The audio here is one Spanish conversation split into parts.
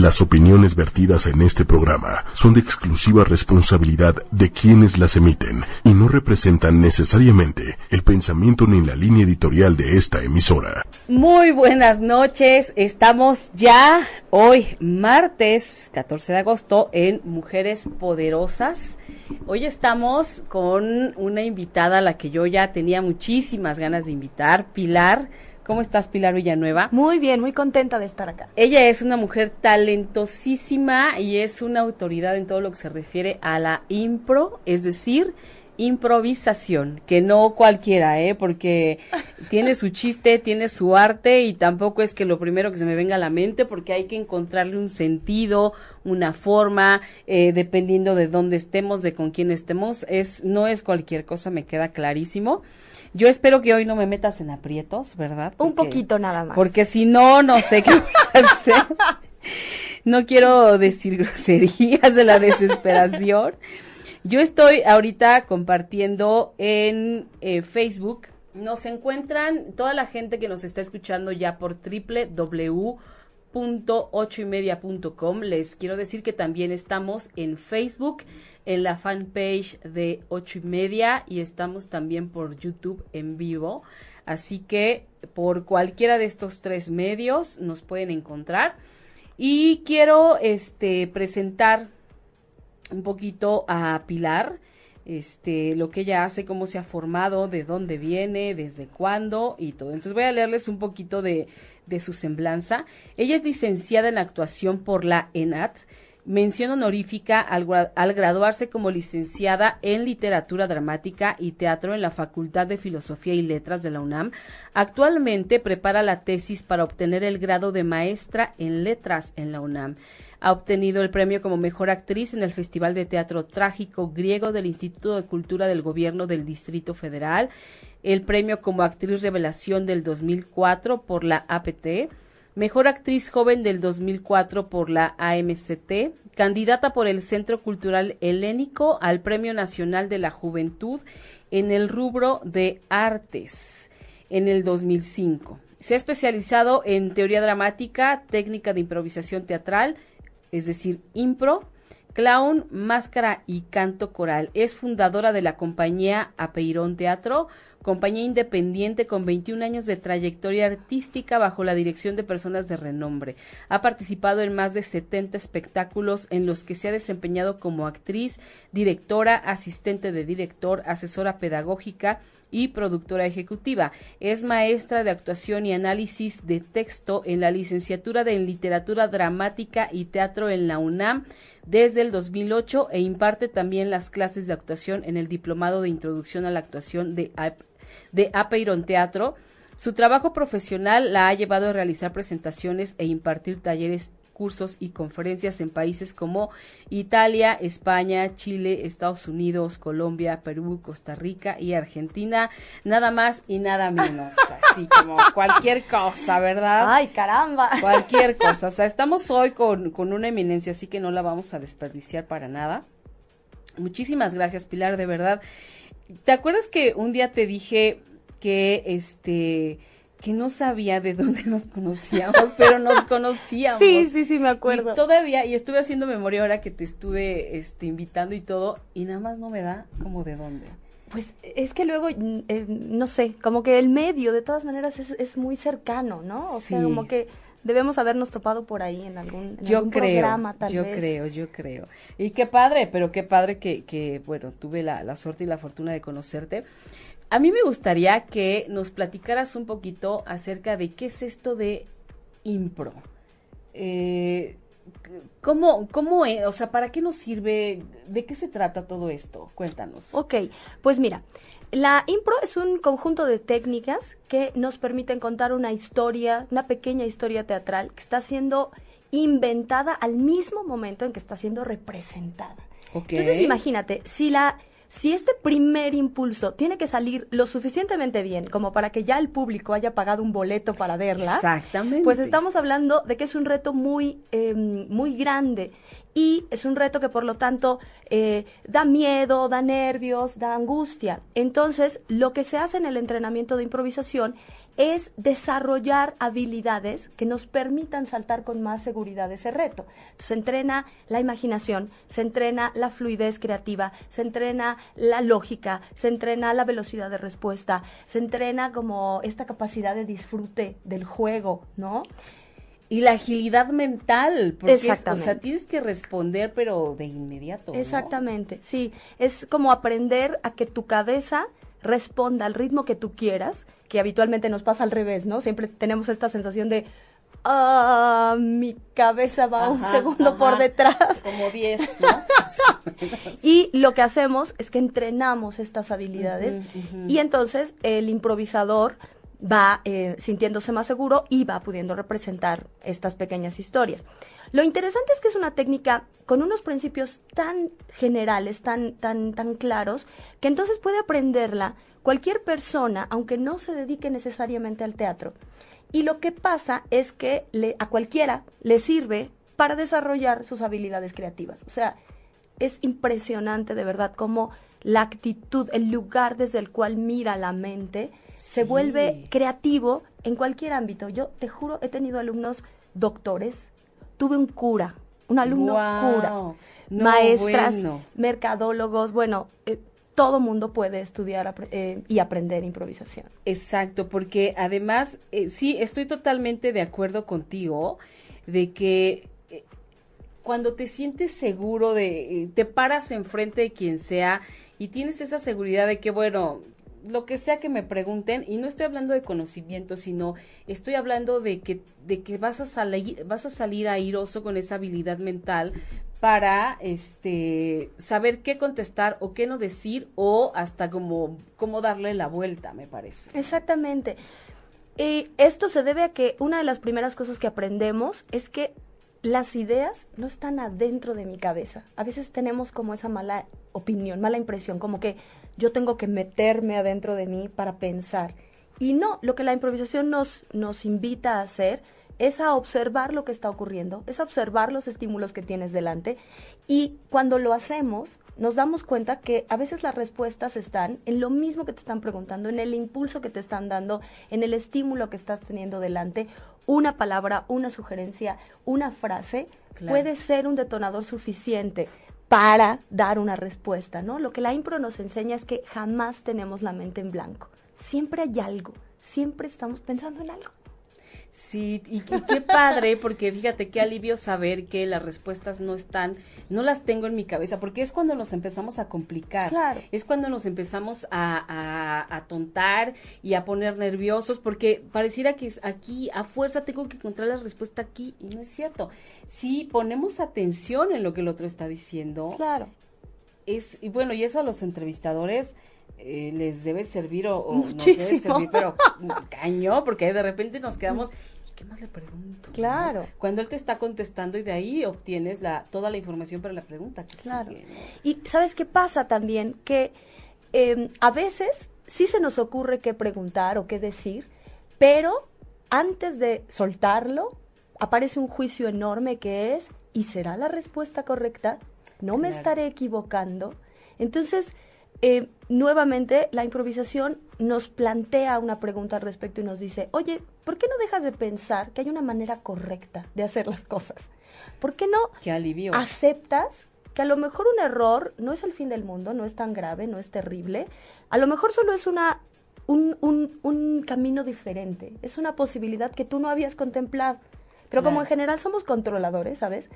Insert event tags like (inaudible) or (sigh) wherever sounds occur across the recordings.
Las opiniones vertidas en este programa son de exclusiva responsabilidad de quienes las emiten y no representan necesariamente el pensamiento ni la línea editorial de esta emisora. Muy buenas noches, estamos ya hoy martes 14 de agosto en Mujeres Poderosas. Hoy estamos con una invitada a la que yo ya tenía muchísimas ganas de invitar, Pilar ¿Cómo estás, Pilar Villanueva? Muy bien, muy contenta de estar acá. Ella es una mujer talentosísima y es una autoridad en todo lo que se refiere a la impro, es decir, improvisación, que no cualquiera, ¿eh? Porque (laughs) tiene su chiste, tiene su arte y tampoco es que lo primero que se me venga a la mente, porque hay que encontrarle un sentido, una forma, eh, dependiendo de dónde estemos, de con quién estemos, es, no es cualquier cosa, me queda clarísimo. Yo espero que hoy no me metas en aprietos, ¿verdad? un poquito nada más. Porque si no, no sé qué hacer. No quiero decir groserías de la desesperación. Yo estoy ahorita compartiendo en eh, Facebook. Nos encuentran toda la gente que nos está escuchando ya por www com. Les quiero decir que también estamos en Facebook, en la fanpage de ocho y media y estamos también por YouTube en vivo. Así que por cualquiera de estos tres medios nos pueden encontrar. Y quiero este presentar un poquito a Pilar, este, lo que ella hace, cómo se ha formado, de dónde viene, desde cuándo y todo. Entonces voy a leerles un poquito de, de su semblanza. Ella es licenciada en actuación por la ENAT, mención honorífica al, al, graduarse como licenciada en literatura dramática y teatro en la Facultad de Filosofía y Letras de la UNAM. Actualmente prepara la tesis para obtener el grado de maestra en letras en la UNAM. Ha obtenido el premio como mejor actriz en el Festival de Teatro Trágico Griego del Instituto de Cultura del Gobierno del Distrito Federal, el premio como actriz revelación del 2004 por la APT, Mejor Actriz Joven del 2004 por la AMCT, candidata por el Centro Cultural Helénico al Premio Nacional de la Juventud en el rubro de artes en el 2005. Se ha especializado en teoría dramática, técnica de improvisación teatral, es decir, impro, clown, máscara y canto coral. Es fundadora de la compañía Apeirón Teatro, compañía independiente con 21 años de trayectoria artística bajo la dirección de personas de renombre. Ha participado en más de 70 espectáculos en los que se ha desempeñado como actriz, directora, asistente de director, asesora pedagógica, y productora ejecutiva. Es maestra de actuación y análisis de texto en la licenciatura de Literatura Dramática y Teatro en la UNAM desde el 2008 e imparte también las clases de actuación en el Diplomado de Introducción a la Actuación de, de Apeiron Teatro. Su trabajo profesional la ha llevado a realizar presentaciones e impartir talleres cursos y conferencias en países como Italia, España, Chile, Estados Unidos, Colombia, Perú, Costa Rica y Argentina, nada más y nada menos, (laughs) así como cualquier cosa, ¿verdad? Ay, caramba. Cualquier (laughs) cosa, o sea, estamos hoy con, con una eminencia, así que no la vamos a desperdiciar para nada. Muchísimas gracias, Pilar, de verdad. ¿Te acuerdas que un día te dije que este que no sabía de dónde (laughs) nos conocíamos, pero nos conocíamos. Sí, sí, sí, me acuerdo. Y todavía, y estuve haciendo memoria ahora que te estuve este, invitando y todo, y nada más no me da como de dónde. Pues es que luego, mm, eh, no sé, como que el medio de todas maneras es, es muy cercano, ¿no? O sea, como que debemos habernos topado por ahí en algún, yo algún creo, programa, tal yo vez. Yo creo, yo creo. Y qué padre, pero qué padre que, que bueno, tuve la, la suerte y la fortuna de conocerte. A mí me gustaría que nos platicaras un poquito acerca de qué es esto de impro. Eh, ¿Cómo, cómo, o sea, para qué nos sirve? ¿De qué se trata todo esto? Cuéntanos. Ok, pues mira, la impro es un conjunto de técnicas que nos permiten contar una historia, una pequeña historia teatral que está siendo inventada al mismo momento en que está siendo representada. Okay. Entonces, imagínate, si la si este primer impulso tiene que salir lo suficientemente bien como para que ya el público haya pagado un boleto para verla, Exactamente. pues estamos hablando de que es un reto muy, eh, muy grande y es un reto que por lo tanto eh, da miedo, da nervios, da angustia. Entonces, lo que se hace en el entrenamiento de improvisación es desarrollar habilidades que nos permitan saltar con más seguridad ese reto. se entrena la imaginación, se entrena la fluidez creativa, se entrena la lógica, se entrena la velocidad de respuesta, se entrena como esta capacidad de disfrute del juego, ¿no? Y la agilidad mental, porque o sea, tienes que responder, pero de inmediato. Exactamente, sí. Es como aprender a que tu cabeza responda al ritmo que tú quieras, que habitualmente nos pasa al revés, ¿no? Siempre tenemos esta sensación de, ah, mi cabeza va un segundo por detrás. Como 10, (laughs) ¿no? y lo que hacemos es que entrenamos estas habilidades y entonces el improvisador va eh, sintiéndose más seguro y va pudiendo representar estas pequeñas historias. Lo interesante es que es una técnica con unos principios tan generales, tan, tan, tan claros, que entonces puede aprenderla cualquier persona, aunque no se dedique necesariamente al teatro. Y lo que pasa es que le, a cualquiera le sirve para desarrollar sus habilidades creativas. O sea, es impresionante de verdad cómo la actitud, el lugar desde el cual mira la mente, se vuelve creativo en cualquier ámbito. Yo te juro, he tenido alumnos doctores, tuve un cura, un alumno cura, maestras, mercadólogos, bueno, eh, todo mundo puede estudiar eh, y aprender improvisación. Exacto, porque además, eh, sí, estoy totalmente de acuerdo contigo de que cuando te sientes seguro de, te paras enfrente de quien sea y tienes esa seguridad de que, bueno, lo que sea que me pregunten, y no estoy hablando de conocimiento, sino estoy hablando de que, de que vas a salir, vas a salir airoso con esa habilidad mental para este saber qué contestar o qué no decir o hasta como cómo darle la vuelta, me parece. Exactamente. Y esto se debe a que una de las primeras cosas que aprendemos es que las ideas no están adentro de mi cabeza. A veces tenemos como esa mala opinión, mala impresión, como que yo tengo que meterme adentro de mí para pensar. Y no, lo que la improvisación nos, nos invita a hacer es a observar lo que está ocurriendo, es a observar los estímulos que tienes delante y cuando lo hacemos nos damos cuenta que a veces las respuestas están en lo mismo que te están preguntando, en el impulso que te están dando, en el estímulo que estás teniendo delante. Una palabra, una sugerencia, una frase puede ser un detonador suficiente para dar una respuesta, ¿no? Lo que la impro nos enseña es que jamás tenemos la mente en blanco. Siempre hay algo, siempre estamos pensando en algo. Sí, y, qué padre, porque fíjate qué alivio saber que las respuestas no están, no las tengo en mi cabeza, porque es cuando nos empezamos a complicar. Claro. Es cuando nos empezamos a, a, a tontar y a poner nerviosos, porque pareciera que aquí a fuerza tengo que encontrar la respuesta aquí, y no es cierto. Si ponemos atención en lo que el otro está diciendo. Claro. Es, y bueno, y eso a los entrevistadores eh, les debe servir o, o nos debe servir, pero (laughs) caño, porque de repente nos quedamos, ¿y qué más le pregunto? Claro. Cuando él te está contestando y de ahí obtienes la, toda la información para la pregunta. Que claro. Y ¿sabes qué pasa también? Que em, a veces sí se nos ocurre qué preguntar o qué decir, pero antes de soltarlo, aparece un juicio enorme que es, ¿y será la respuesta correcta? ¿No me estaré equivocando? Entonces, eh, nuevamente la improvisación nos plantea una pregunta al respecto y nos dice, oye, ¿por qué no dejas de pensar que hay una manera correcta de hacer las cosas? ¿Por qué no qué alivio. aceptas que a lo mejor un error no es el fin del mundo, no es tan grave, no es terrible, a lo mejor solo es una un, un, un camino diferente, es una posibilidad que tú no habías contemplado. Pero como en general somos controladores, ¿sabes?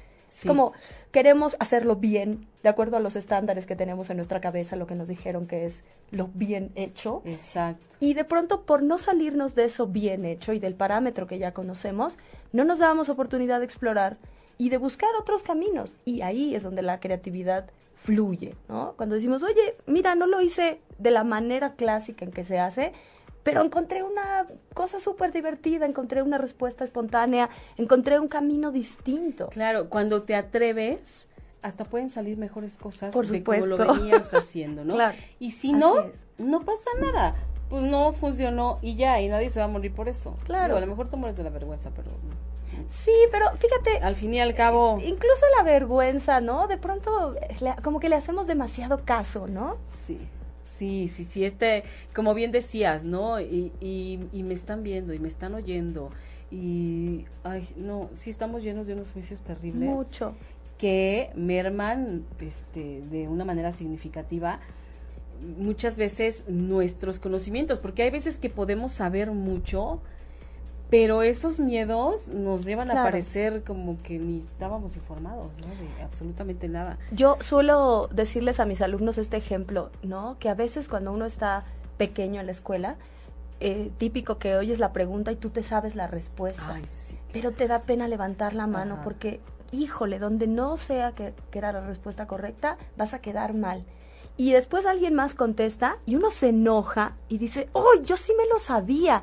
Como queremos hacerlo bien, de acuerdo a los estándares que tenemos en nuestra cabeza, lo que nos dijeron que es lo bien hecho. Exacto. Y de pronto, por no salirnos de eso bien hecho y del parámetro que ya conocemos, no nos dábamos oportunidad de explorar y de buscar otros caminos. Y ahí es donde la creatividad fluye, ¿no? Cuando decimos, oye, mira, no lo hice de la manera clásica en que se hace, pero encontré una cosa súper divertida, encontré una respuesta espontánea, encontré un camino distinto. Claro, cuando te atreves, hasta pueden salir mejores cosas Por de como lo venías haciendo, ¿no? Claro. Y si no, no pasa nada. Pues no funcionó y ya, y nadie se va a morir por eso. Claro. a lo mejor te mueres de la vergüenza, pero... Sí, pero fíjate. Al fin y al cabo. Incluso la vergüenza, ¿no? De pronto, como que le hacemos demasiado caso, ¿no? Sí. Sí, sí, sí, este, como bien decías, ¿no? Y, y, y me están viendo y me están oyendo y, ay, no, sí estamos llenos de unos juicios terribles. Mucho. Que merman, este, de una manera significativa muchas veces nuestros conocimientos, porque hay veces que podemos saber mucho, pero esos miedos nos llevan a parecer como que ni estábamos informados, ¿no? De absolutamente nada. Yo suelo decirles a mis alumnos este ejemplo, ¿no? Que a veces cuando uno está pequeño en la escuela, eh, típico que oyes la pregunta y tú te sabes la respuesta, pero te da pena levantar la mano porque, híjole, donde no sea que, que era la respuesta correcta, vas a quedar mal y después alguien más contesta y uno se enoja y dice, oh, yo sí me lo sabía,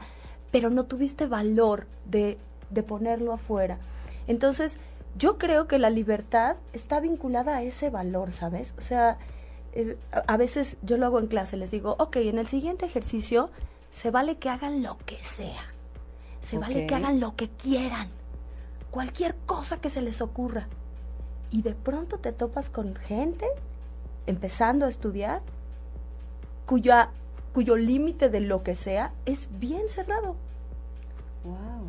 pero no tuviste valor de, de ponerlo afuera. Entonces, yo creo que la libertad está vinculada a ese valor, ¿sabes? O sea, eh, a, veces yo lo hago en clase, les digo, ok, en el siguiente ejercicio se vale que hagan lo que sea, se vale que hagan lo que quieran, cualquier cosa que se les ocurra. Y de pronto te topas con gente empezando a estudiar cuya cuyo límite de lo que sea es bien cerrado. Wow.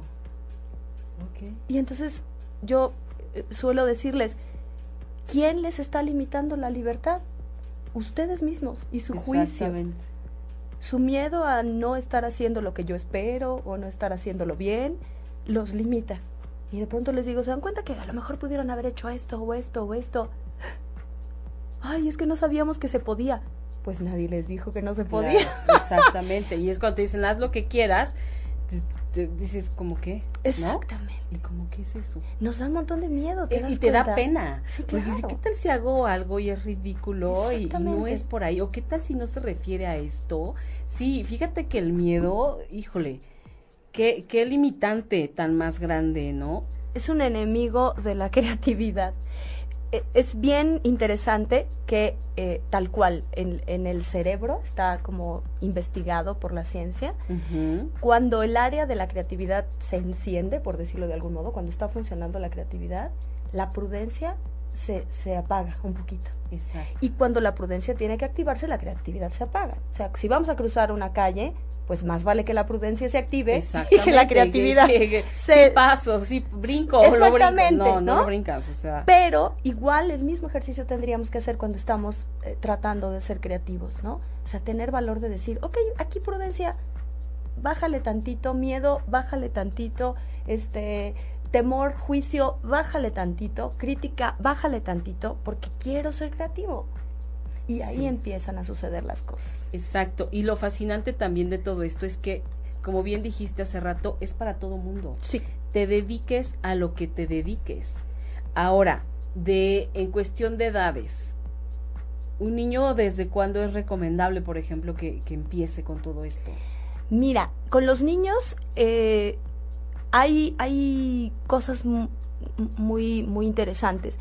Okay. Y entonces yo eh, suelo decirles, ¿quién les está limitando la libertad? Ustedes mismos y su juicio. Su miedo a no estar haciendo lo que yo espero o no estar haciéndolo bien los limita. Y de pronto les digo, ¿se dan cuenta que a lo mejor pudieron haber hecho esto o esto o esto? (gasps) Ay, es que no sabíamos que se podía pues nadie les dijo que no se podía. (laughs) exactamente. Y es cuando te dicen, haz lo que quieras, pues te dices, ¿como qué? Exactamente. ¿Y como qué es eso? Nos da un montón de miedo. ¿te y, y te da pena. Sí, claro. Porque ¿qué tal si hago algo y es ridículo y, no es por ahí? ¿O qué tal si no se refiere a esto? Sí, fíjate que el miedo, híjole, qué, qué limitante tan más grande, ¿no? Es un enemigo de la creatividad. E, es bien interesante que eh, tal cual en, el cerebro está como investigado por la ciencia, cuando el área de la creatividad se enciende, por decirlo de algún modo, cuando está funcionando la creatividad, la prudencia se, se apaga un poquito. Y cuando la prudencia tiene que activarse, la creatividad se apaga. O sea, si vamos a cruzar una calle, pues más vale que la prudencia se active y que la creatividad se paso, sí brinco o lo brinco. No, no, lo brincas, o sea. Pero igual el mismo ejercicio tendríamos que hacer cuando estamos eh, tratando de ser creativos, ¿no? O sea, tener valor de decir, ok, aquí prudencia, bájale tantito, miedo, bájale tantito, este temor, juicio, bájale tantito, crítica, bájale tantito, porque quiero ser creativo. Y ahí empiezan a suceder las cosas. Exacto. Y lo fascinante también de todo esto es que, como bien dijiste hace rato, es para todo mundo. Sí. Te dediques a lo que te dediques. Ahora, de en cuestión de edades, un niño desde cuándo es recomendable, por ejemplo, que, que empiece con todo esto? Mira, con los niños eh, hay, hay cosas muy, muy interesantes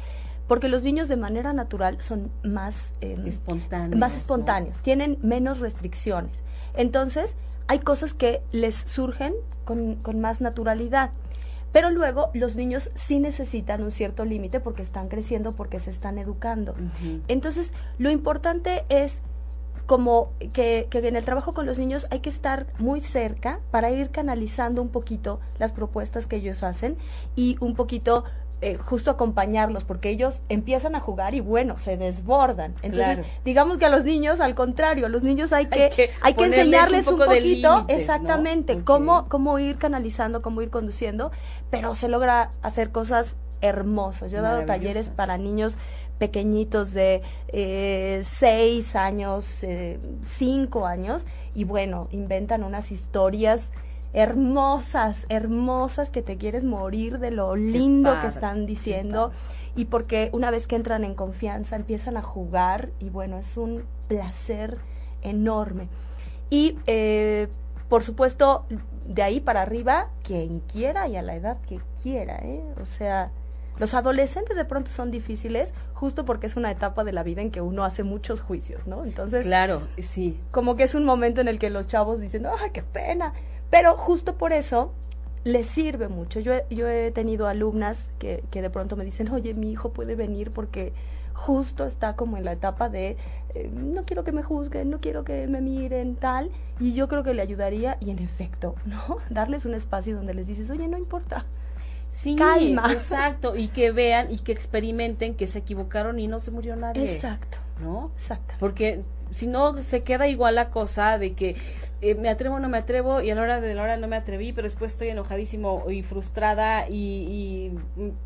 porque los niños de manera natural son más em, espontáneos, más espontáneos, tienen menos restricciones. Entonces, hay cosas que les surgen con, con más naturalidad. Pero luego los niños sí necesitan un cierto límite porque están creciendo, porque se están educando. Entonces, lo importante es como que, que, en el trabajo con los niños hay que estar muy cerca para ir canalizando un poquito las propuestas que ellos hacen y un poquito eh, justo acompañarlos, porque ellos empiezan a jugar y bueno, se desbordan. Entonces, digamos que a los niños, al contrario, a los niños hay que, hay que, enseñarles un, poquito, exactamente, cómo, cómo ir canalizando, cómo ir conduciendo, pero se logra hacer cosas hermosas. Yo he dado talleres para niños pequeñitos de eh, seis años, eh, cinco años, y bueno, inventan unas historias hermosas, hermosas que te quieres morir de lo lindo que están diciendo y porque una vez que entran en confianza empiezan a jugar y bueno, es un placer enorme. Y eh, por supuesto, de ahí para arriba, quien quiera y a la edad que quiera, ¿eh? O sea, los adolescentes de pronto son difíciles justo porque es una etapa de la vida en que uno hace muchos juicios, ¿no? Entonces, claro, sí. Como que es un momento en el que los chavos dicen, ¡ay, qué pena! Pero justo por eso les sirve mucho. Yo he, yo he tenido alumnas que, que de pronto me dicen, oye, mi hijo puede venir porque justo está como en la etapa de eh, no quiero que me juzguen, no quiero que me miren, tal, y yo creo que le ayudaría, y en efecto, ¿no? (laughs) Darles un espacio donde les dices, oye, no importa. Sí, Calma. (laughs) exacto, y que vean y que experimenten que se equivocaron y no se murió nadie. Exacto, ¿No? exacto. Porque si no se queda igual la cosa de que eh, me atrevo o no me atrevo y a la hora de la hora no me atreví, pero después estoy enojadísimo y frustrada y, y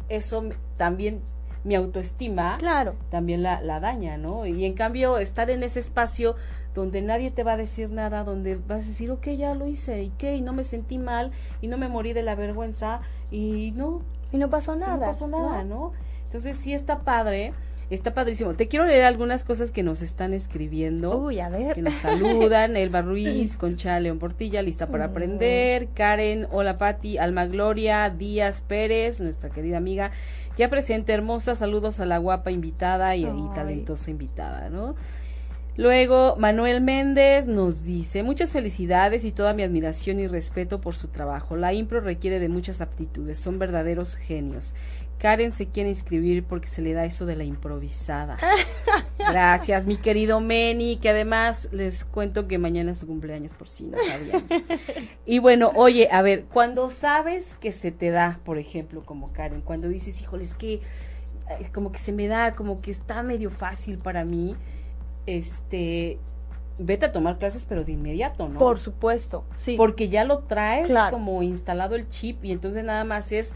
eso también mi autoestima Claro. también la, la daña, ¿no? Y en cambio estar en ese espacio donde nadie te va a decir nada, donde vas a decir, ok, ya lo hice, y qué, y no me sentí mal, y no me morí de la vergüenza, y no, Y no pasó nada. no pasó nada, ¿no? Entonces sí está padre, está padrísimo. Te quiero leer algunas cosas que nos están escribiendo. Uy, a ver. Que nos saludan, (laughs) Elba Ruiz, Concha León Portilla, lista para aprender, Karen, hola Pati, Alma Gloria, Díaz Pérez, nuestra querida amiga, ya presente, hermosa, saludos a la guapa invitada y, y talentosa invitada, ¿no? Luego, Manuel Méndez nos dice, muchas felicidades y toda mi admiración y respeto por su trabajo. La impro requiere de muchas aptitudes, son verdaderos genios. Karen se quiere inscribir porque se le da eso de la improvisada. (laughs) Gracias, mi querido Meni, que además les cuento que mañana es su cumpleaños por si no sabían. Y bueno, oye, a ver, cuando sabes que se te da, por ejemplo, como Karen, cuando dices, híjole, es que eh, como que se me da, como que está medio fácil para mí, este, vete a tomar clases, pero de inmediato, ¿no? Por supuesto, sí. Porque ya lo traes Claro. como instalado el chip y entonces nada más es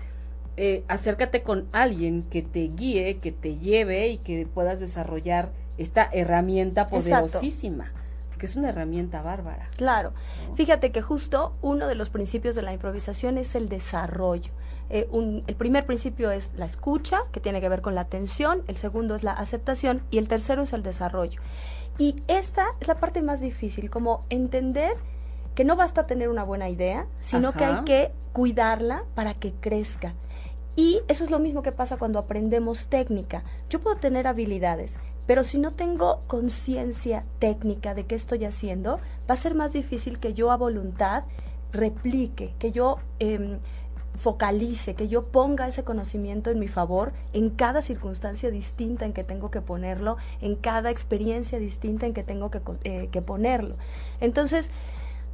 eh, acércate con alguien que te guíe, que te lleve y que puedas desarrollar esta herramienta Exacto. poderosísima, porque es una herramienta bárbara. Claro. Fíjate que justo uno de los principios de la improvisación es el desarrollo. Eh, un- el primer principio es la escucha, que tiene que ver con la atención, el segundo es la aceptación y el tercero es el desarrollo. Y esta es la parte más difícil, como entender que no basta tener una buena idea, sino que hay que cuidarla para que crezca. Y eso es lo mismo que pasa cuando aprendemos técnica. Yo puedo tener habilidades, pero si no tengo conciencia técnica de qué estoy haciendo, va a ser más difícil que yo a voluntad replique, que yo em, focalice, que yo ponga ese conocimiento en mi favor en cada circunstancia distinta en que tengo que ponerlo, en cada experiencia distinta en que tengo que, eh, que ponerlo. Entonces,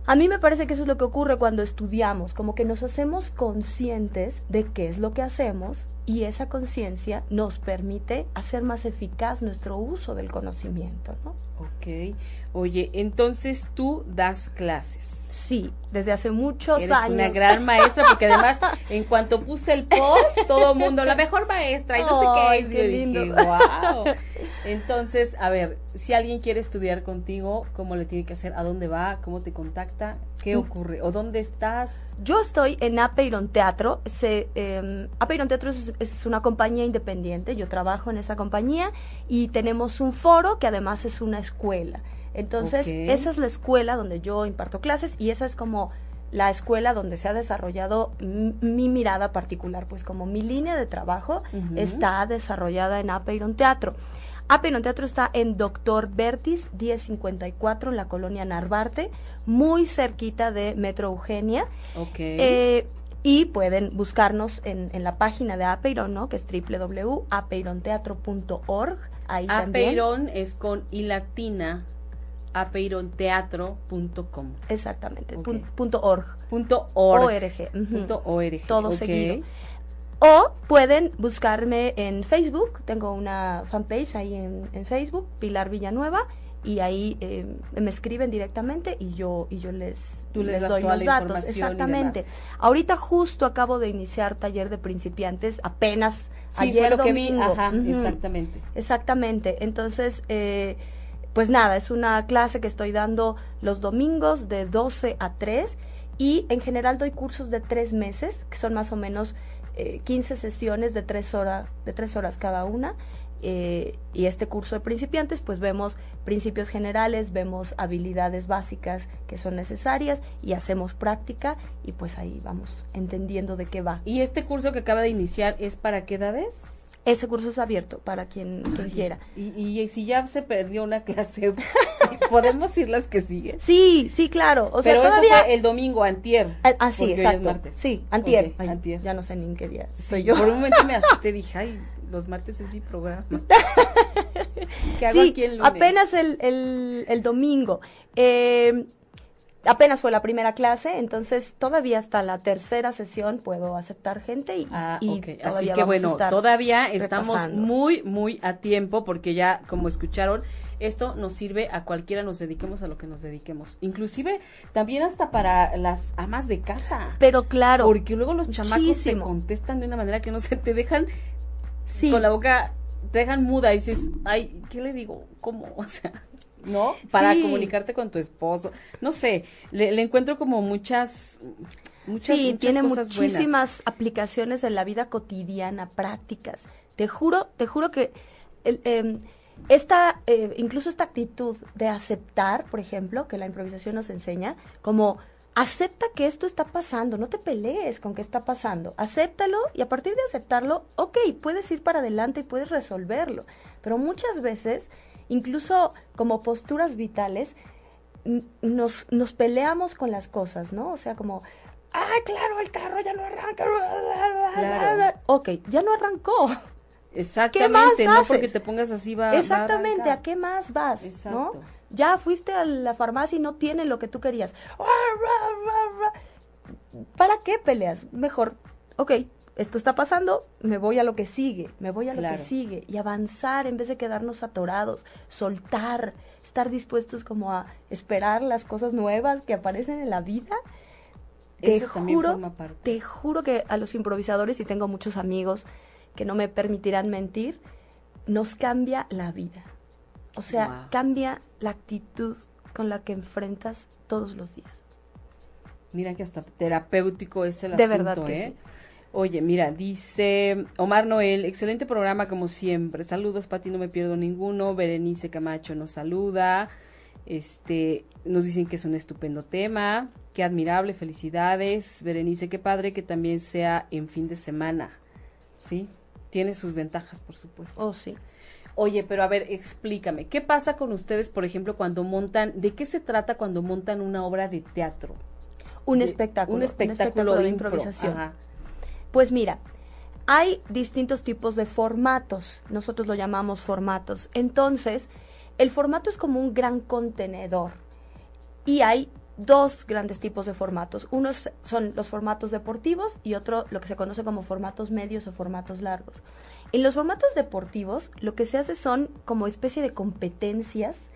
a mí me parece que eso es lo que ocurre cuando estudiamos, como que nos hacemos conscientes de qué es lo que hacemos y esa conciencia nos permite hacer más eficaz nuestro uso del conocimiento, ¿no? Ok. Oye, entonces tú das clases. Sí, desde hace muchos Eres años. una gran maestra porque además (laughs) en cuanto puse el post todo el mundo la mejor maestra y no sé qué, qué dije, lindo. wow. (laughs) Entonces, a ver, si alguien quiere estudiar contigo, ¿cómo le tiene que hacer? ¿A dónde va? ¿Cómo te contacta? ¿Qué Mm. ocurre? ¿O dónde estás? Yo estoy en Apeiron Teatro. Se, eh, Apeiron Teatro es, es una compañía independiente. Yo trabajo en esa compañía y tenemos un foro que además es una escuela. Entonces, esa es la escuela donde yo imparto clases y esa es como la escuela donde se ha desarrollado mi mirada particular, pues como mi línea de trabajo está desarrollada en Apeiron Teatro. Apeiron Teatro está en Doctor Vertis 1054 en la colonia Narvarte, muy cerquita de Metro Eugenia. Ok. Eh, y pueden buscarnos en, en la página de Apeiron, ¿no? Que es www.apeironteatro.org. Ahí también. Apeiron es con i latina, apeironteatro.com. Exactamente, Ok. pun- punto org. Punto org. Punto org. Todo seguido. O pueden buscarme en Facebook, tengo una fanpage ahí en, en Facebook, Pilar Villanueva, y ahí eh, me escriben directamente y yo y yo les, Tú les doy los datos. Exactamente. Ahorita justo acabo de iniciar taller de principiantes, apenas Sí, ayer fue lo que vi. domingo. Ajá, exactamente. Exactamente. Entonces, eh, pues nada, es una clase que estoy dando los domingos de 12 a 3 y en general doy cursos de tres meses, que son más o menos eh, 15 sesiones de tres, hora, de tres horas cada una. eh, y este curso de principiantes, pues vemos principios generales, vemos habilidades básicas que son necesarias y hacemos práctica y pues ahí vamos entendiendo de qué va. ¿Y este curso que acaba de iniciar es para qué edades? Ese curso es abierto para quien, quien quiera. Y, y, si ya se perdió una clase, (laughs) ¿podemos ir las que siguen? Sí, sí, claro. O Pero todavía... eso fue el domingo, antier. Ah, sí, exacto. Sí, antier. Okay, antier. Ya no sé ni en qué día sí, soy yo. Por un momento me asusté, (laughs) dije, ay, los martes es mi programa. (laughs) ¿Qué hago sí, aquí el lunes? apenas el, el, el domingo. Eh, apenas fue la primera clase, entonces todavía hasta la tercera sesión puedo aceptar gente y, ah, y okay. así que bueno, todavía estamos repasando. muy muy a tiempo porque ya como escucharon esto nos sirve a cualquiera nos dediquemos a lo que nos dediquemos, inclusive también hasta para las amas de casa. Pero claro, porque luego los chamacos te contestan de una manera que no se te dejan sí. con la boca te dejan muda y dices, "Ay, ¿qué le digo? ¿Cómo?" (laughs) O sea, ¿no? Para Sí. comunicarte con tu esposo. No sé, le, le encuentro como muchas, muchas, sí, muchas tiene cosas muchísimas buenas. aplicaciones en la vida cotidiana, prácticas. Te juro, te juro que el, eh, esta, eh, incluso esta actitud de aceptar, por ejemplo, que la improvisación nos enseña, como acepta que esto está pasando, no te pelees con que está pasando, acéptalo y a partir de aceptarlo, ok, puedes ir para adelante y puedes resolverlo. Pero muchas veces, incluso como posturas vitales, nos, nos peleamos con las cosas, ¿no? O sea, como, ¡ay, claro, el carro ya no arranca! Claro. Ok, ya no arrancó. (laughs) Exactamente, no haces? porque te pongas así va va a Exactamente, arrancar. ¿a qué más vas? Exacto. ¿no? Ya fuiste a la farmacia y no tiene lo que tú querías. ¿Para qué peleas? Mejor, ok, esto está pasando, me voy a lo que sigue, me voy a lo Claro. que sigue y avanzar en vez de quedarnos atorados, soltar, estar dispuestos como a esperar las cosas nuevas que aparecen en la vida. Te Eso también juro, forma parte. te juro que a los improvisadores, y tengo muchos amigos que no me permitirán mentir, nos cambia la vida. O sea, Wow. cambia la actitud con la que enfrentas todos los días. Mira que hasta terapéutico es el De asunto, verdad que ¿eh? sí. Oye, mira, dice Omar Noel, excelente programa como siempre. Saludos, Pati, no me pierdo ninguno. Berenice Camacho nos saluda. Este, nos dicen que es un estupendo tema. Qué admirable, felicidades. Berenice, qué padre que también sea en fin de semana. ¿Sí? Tiene sus ventajas, por supuesto. Oh, sí. Oye, pero a ver, explícame, ¿qué pasa con ustedes, por ejemplo, cuando montan, de qué se trata cuando montan una obra de teatro? Un De- espectáculo. Un espectáculo, de impro, improvisación. ajá. Pues mira, hay distintos tipos de formatos. Nosotros lo llamamos formatos. Entonces, el formato es como un gran contenedor. Y hay dos grandes tipos de formatos. Unos son los formatos deportivos y otro lo que se conoce como formatos medios o formatos largos. En los formatos deportivos, lo que se hace son como especie de competencias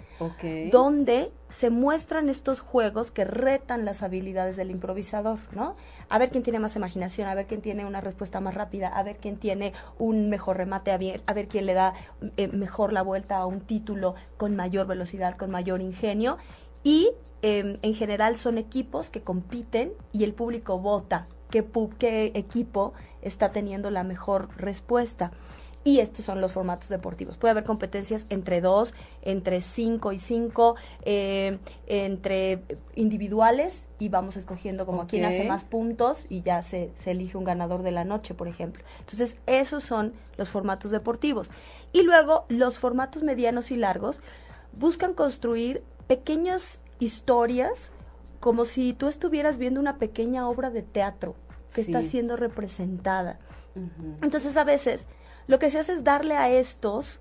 donde se muestran estos juegos que retan las habilidades del improvisador, ¿no? A ver quién tiene más imaginación, a ver quién tiene una respuesta más rápida, a ver quién tiene un mejor remate, a ver, a ver quién le da eh, mejor la vuelta a un título con mayor velocidad, con mayor ingenio. Y eh, en general son equipos que compiten y el público vota qué, qué equipo está teniendo la mejor respuesta. Y estos son los formatos deportivos. Puede haber competencias entre dos, entre cinco y cinco, eh, entre individuales y vamos escogiendo como quién hace más puntos y ya se, se elige un ganador de la noche, por ejemplo. Entonces, esos son los formatos deportivos. Y luego, los formatos medianos y largos buscan construir pequeñas historias como si tú estuvieras viendo una pequeña obra de teatro que está siendo representada. Entonces, a veces, lo que se hace es darle a estos,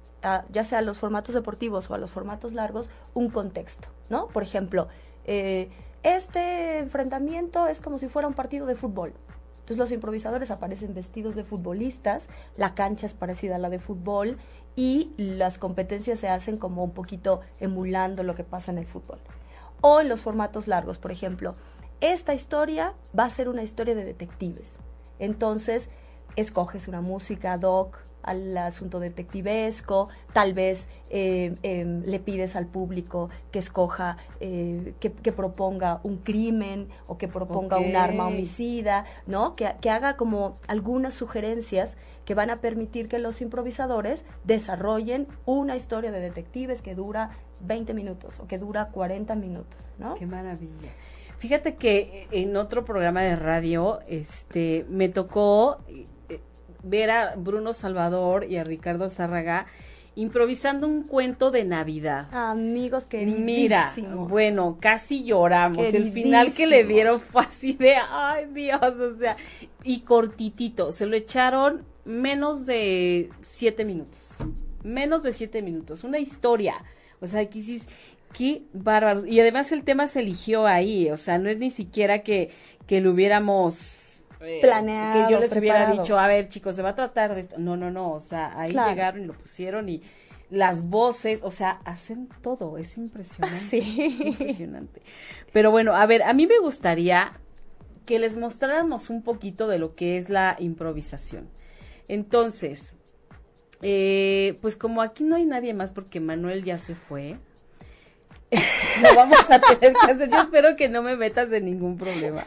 ya sea a los formatos deportivos o a los formatos largos, un contexto, ¿no? Por ejemplo, eh, este enfrentamiento es como si fuera un partido de fútbol. Entonces los improvisadores aparecen vestidos de futbolistas, la cancha es parecida a la de fútbol y las competencias se hacen como un poquito emulando lo que pasa en el fútbol. O en los formatos largos, por ejemplo, esta historia va a ser una historia de detectives. Entonces, escoges una música doc al asunto detectivesco, tal vez eh, em, le pides al público que escoja, eh, que, que proponga un crimen o que proponga un arma homicida, ¿no? Que, que haga como algunas sugerencias que van a permitir que los improvisadores desarrollen una historia de detectives que dura 20 minutos o que dura 40 minutos, ¿no? Qué maravilla. Fíjate que en otro programa de radio, este, me tocó, eh, ver a Bruno Salvador y a Ricardo Zárraga improvisando un cuento de Navidad. Amigos queridos. Mira, bueno, casi lloramos. El final que le dieron fue así de, ay Dios, o sea, y cortitito. Se lo echaron menos de siete minutos. Menos de siete minutos. Una historia. O sea, que qué bárbaro. Y además el tema se eligió ahí. O sea, no es ni siquiera que, que lo hubiéramos eh, planeado. Que yo les hubiera dicho, a ver, chicos, se va a tratar de esto. No, no, no. O sea, ahí llegaron y lo pusieron y las voces, o sea, hacen todo. Es impresionante. (laughs) Sí. Es impresionante. Pero bueno, a ver, a mí me gustaría que les mostráramos un poquito de lo que es la improvisación. Entonces, eh, pues como aquí no hay nadie más porque Manuel ya se fue, (laughs) lo vamos a tener que hacer. Yo espero que no me metas en ningún problema.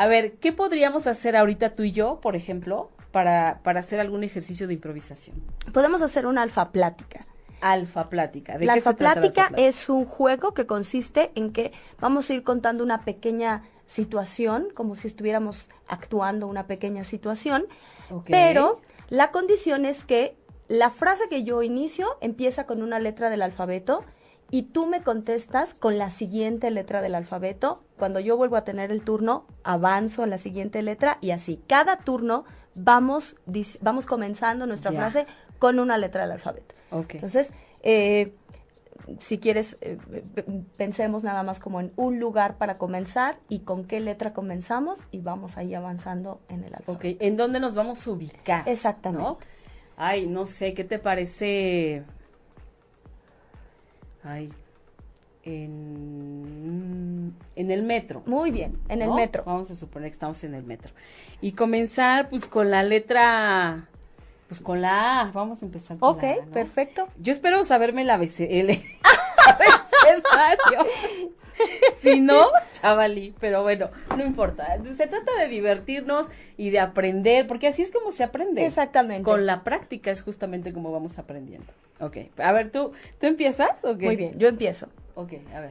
A ver, ¿qué podríamos hacer ahorita tú y yo, por ejemplo, para, para hacer algún ejercicio de improvisación? Podemos hacer una alfa plática. Alfa plática. la alfa plática es un juego que consiste en que vamos a ir contando una pequeña situación, como si estuviéramos actuando una pequeña situación, pero la condición es que la frase que yo inicio empieza con una letra del alfabeto y tú me contestas con la siguiente letra del alfabeto. Cuando yo vuelvo a tener el turno, avanzo a la siguiente letra y así. Cada turno vamos, vamos comenzando nuestra frase con una letra del alfabeto. Entonces, eh, si quieres, eh, pensemos nada más como en un lugar para comenzar y con qué letra comenzamos y vamos ahí avanzando en el alfabeto. Ok, ¿en dónde nos vamos a ubicar? Exactamente. Ay, no sé, ¿qué te parece? Ay, en, en el metro. Muy bien, en el metro. Vamos a suponer que estamos en el metro. Y comenzar pues con la letra pues con la A, vamos a empezar con la A, perfecto. Yo espero saberme la ABC, el (laughs) (laughs) abecedario. (laughs) si no, (laughs) chavalí, pero bueno, no importa. Se trata de divertirnos y de aprender, porque así es como se aprende. Exactamente. Con la práctica es justamente como vamos aprendiendo. Ok, a ver, ¿tú, ¿tú empiezas? Okay. Muy bien, yo empiezo. Ok, a ver.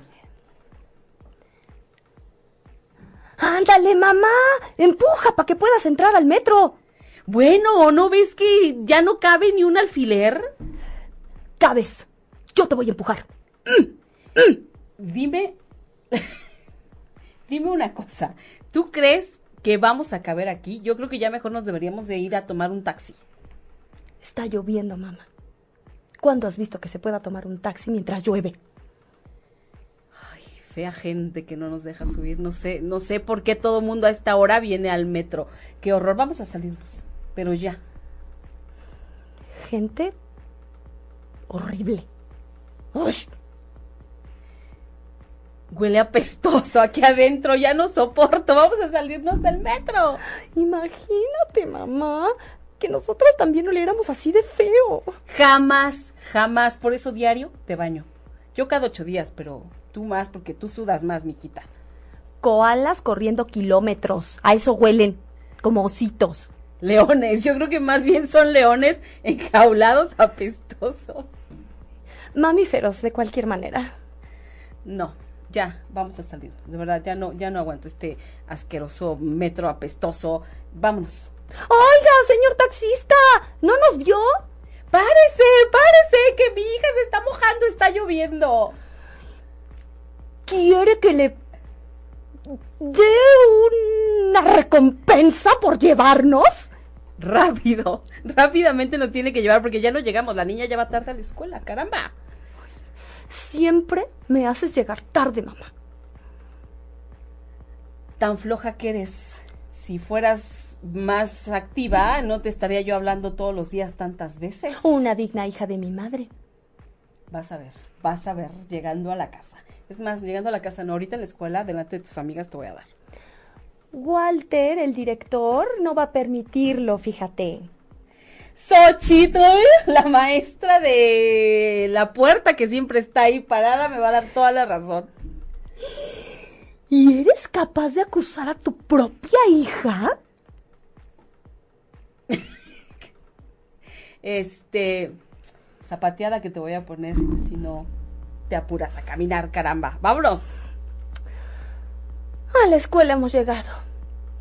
Ándale, mamá, empuja para que puedas entrar al metro. Bueno, ¿no ves que ya no cabe ni un alfiler? Cabes. Yo te voy a empujar. Dime, (laughs) dime una cosa. ¿Tú crees que vamos a caber aquí? Yo creo que ya mejor nos deberíamos de ir a tomar un taxi. Está lloviendo, mamá. ¿Cuándo has visto que se pueda tomar un taxi mientras llueve? Ay, fea gente que no nos deja subir. No sé, no sé por qué todo mundo a esta hora viene al metro. Qué horror. Vamos a salirnos pero ya. Gente horrible. Uy. Huele apestoso aquí adentro, ya no soporto, vamos a salirnos del metro. Imagínate, mamá, que nosotras también oliéramos así de feo. Jamás, jamás, por eso diario te baño. Yo cada ocho días, pero tú más porque tú sudas más, mijita. Koalas corriendo kilómetros, a eso huelen, como ositos leones. Yo creo que más bien son leones enjaulados apestosos. Mamíferos, de cualquier manera. No, ya, vamos a salir. De verdad, ya no, ya no aguanto este asqueroso metro apestoso. Vámonos. Oiga, señor taxista, ¿no nos vio? Párese, párese, que mi hija se está mojando, está lloviendo. ¿Quiere que le dé una recompensa por llevarnos? rápido, (laughs) rápidamente nos tiene que llevar porque ya no llegamos, la niña ya va tarde a la escuela, caramba. Siempre me haces llegar tarde, mamá. Tan floja que eres. Si fueras más activa, no te estaría yo hablando todos los días tantas veces. Una digna hija de mi madre. Vas a ver, vas a ver, llegando a la casa. Es más, llegando a la casa, no, ahorita en la escuela, delante de tus amigas te voy a dar. Walter, el director, no va a permitirlo, fíjate. Xochitl, la maestra de la puerta que siempre está ahí parada, me va a dar toda la razón. ¿Y eres capaz de acusar a tu propia hija? este, zapateada que te voy a poner, si no te apuras a caminar, caramba. Vámonos. A la escuela hemos llegado.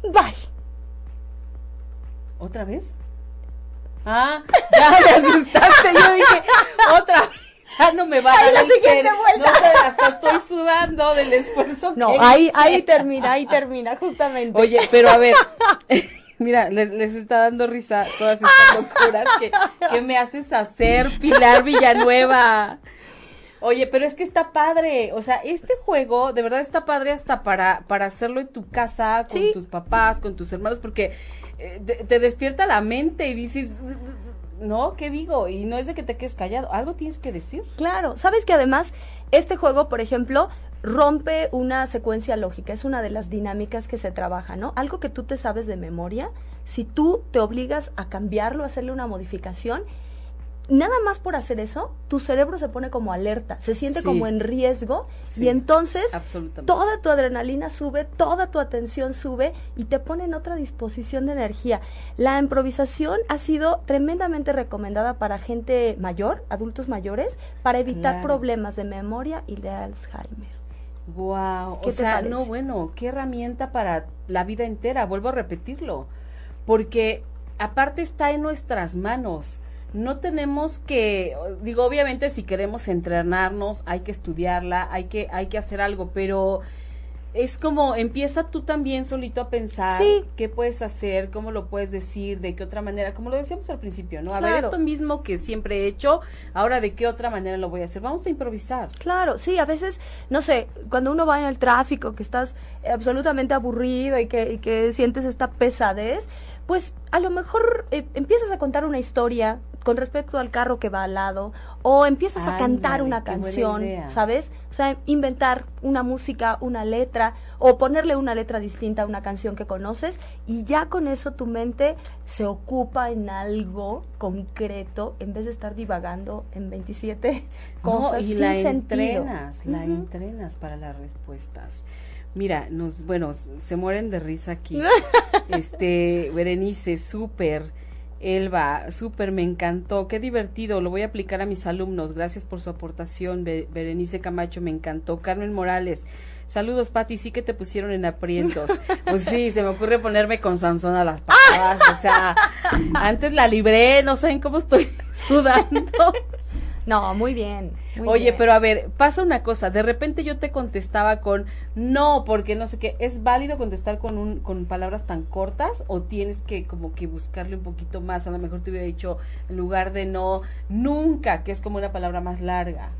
Bye. ¿Otra vez? Ah, ya me asustaste. Yo dije, otra vez. Ya no me va a dar la el siguiente ser- vuelta. No sé, hasta estoy sudando del esfuerzo. No, que ahí, hice. ahí termina, ahí termina, justamente. Oye, pero a ver, (laughs) mira, les, les está dando risa todas estas locuras que, que me haces hacer, Pilar Villanueva. Oye, pero es que está padre, o sea, este juego de verdad está padre hasta para, para hacerlo en tu casa, con Sí. tus papás, con tus hermanos, porque eh, te, te despierta la mente y dices, no, ¿qué digo? Y no es de que te quedes callado, algo tienes que decir. Claro, sabes que además este juego, por ejemplo, rompe una secuencia lógica, es una de las dinámicas que se trabaja, ¿no? Algo que tú te sabes de memoria, si tú te obligas a cambiarlo, a hacerle una modificación, nada más por hacer eso, tu cerebro se pone como alerta, se siente Sí. como en riesgo Sí, y entonces toda tu adrenalina sube, toda tu atención sube y te pone en otra disposición de energía. La improvisación ha sido tremendamente recomendada para gente mayor, adultos mayores, para evitar Claro. problemas de memoria y de Alzheimer. Wow, ¿Qué o sea, parece? no, bueno, qué herramienta para la vida entera, vuelvo a repetirlo, porque aparte está en nuestras manos. No tenemos que, digo, obviamente si queremos entrenarnos, hay que estudiarla, hay que, hay que hacer algo, pero es como empieza tú también solito a pensar Sí. qué puedes hacer, cómo lo puedes decir, de qué otra manera, como lo decíamos al principio, ¿no? A ver, esto mismo que siempre he hecho, ahora de qué otra manera lo voy a hacer. Vamos a improvisar. Claro, sí, a veces, no sé, cuando uno va en el tráfico, que estás absolutamente aburrido y que, y que sientes esta pesadez, pues a lo mejor eh, empiezas a contar una historia con respecto al carro que va al lado, o empiezas a cantar una canción. ¿sabes? O sea, inventar una música, una letra, o ponerle una letra distinta a una canción que conoces, y ya con eso tu mente se ocupa en algo concreto, en vez de estar divagando en 27 cosas No, y sin la sentido. entrenas, la entrenas para las respuestas. Mira, nos, bueno, se mueren de risa aquí. (laughs) este, Berenice, súper. Elba, súper, me encantó. Qué divertido, lo voy a aplicar a mis alumnos. Gracias por su aportación. Be- Berenice Camacho, me encantó. Carmen Morales, saludos, Pati. Sí que te pusieron en aprietos. Pues sí, se me ocurre ponerme con Sansón a las patadas. O sea, antes la libré, no saben cómo estoy (laughs) sudando. No, muy bien. muy Oye, bien. pero a ver, pasa una cosa, de repente yo te contestaba con no, porque no sé qué, ¿es válido contestar con un con palabras tan cortas o tienes que como que buscarle un poquito más? A lo mejor te hubiera dicho en lugar de no, nunca, que es como una palabra más larga.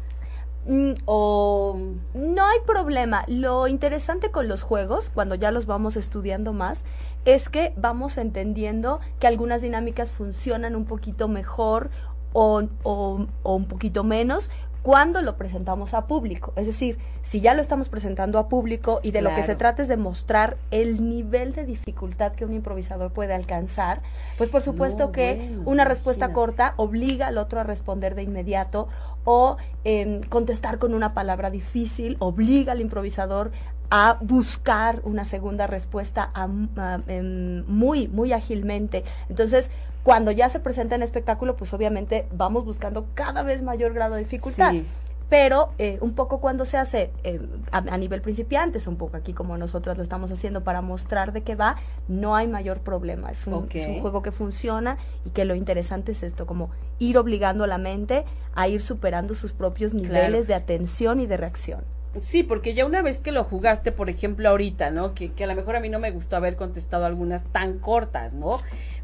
Mm, O No hay problema. Lo interesante con los juegos, cuando ya los vamos estudiando más, es que vamos entendiendo que algunas dinámicas funcionan un poquito mejor o, o- o un poquito menos cuando lo presentamos a público. Es decir, si ya lo estamos presentando a público y de lo que se trata es de mostrar el nivel de dificultad que un improvisador puede alcanzar, pues por supuesto No, que bueno, una respuesta imagínate. corta obliga al otro a responder de inmediato o em, contestar con una palabra difícil obliga al improvisador a buscar una segunda respuesta a- a- em, muy, muy ágilmente. Entonces, cuando ya se presenta en espectáculo, pues obviamente vamos buscando cada vez mayor grado de dificultad. Sí. Pero eh, un poco cuando se hace eh, a, a nivel principiantes, un poco aquí como nosotros lo estamos haciendo para mostrar de qué va, no hay mayor problema. Es un, es un juego que funciona y que lo interesante es esto, como ir obligando a la mente a ir superando sus propios niveles de atención y de reacción. Sí, porque ya una vez que lo jugaste, por ejemplo, ahorita, ¿no? Que, que a lo mejor a mí no me gustó haber contestado algunas tan cortas, ¿no?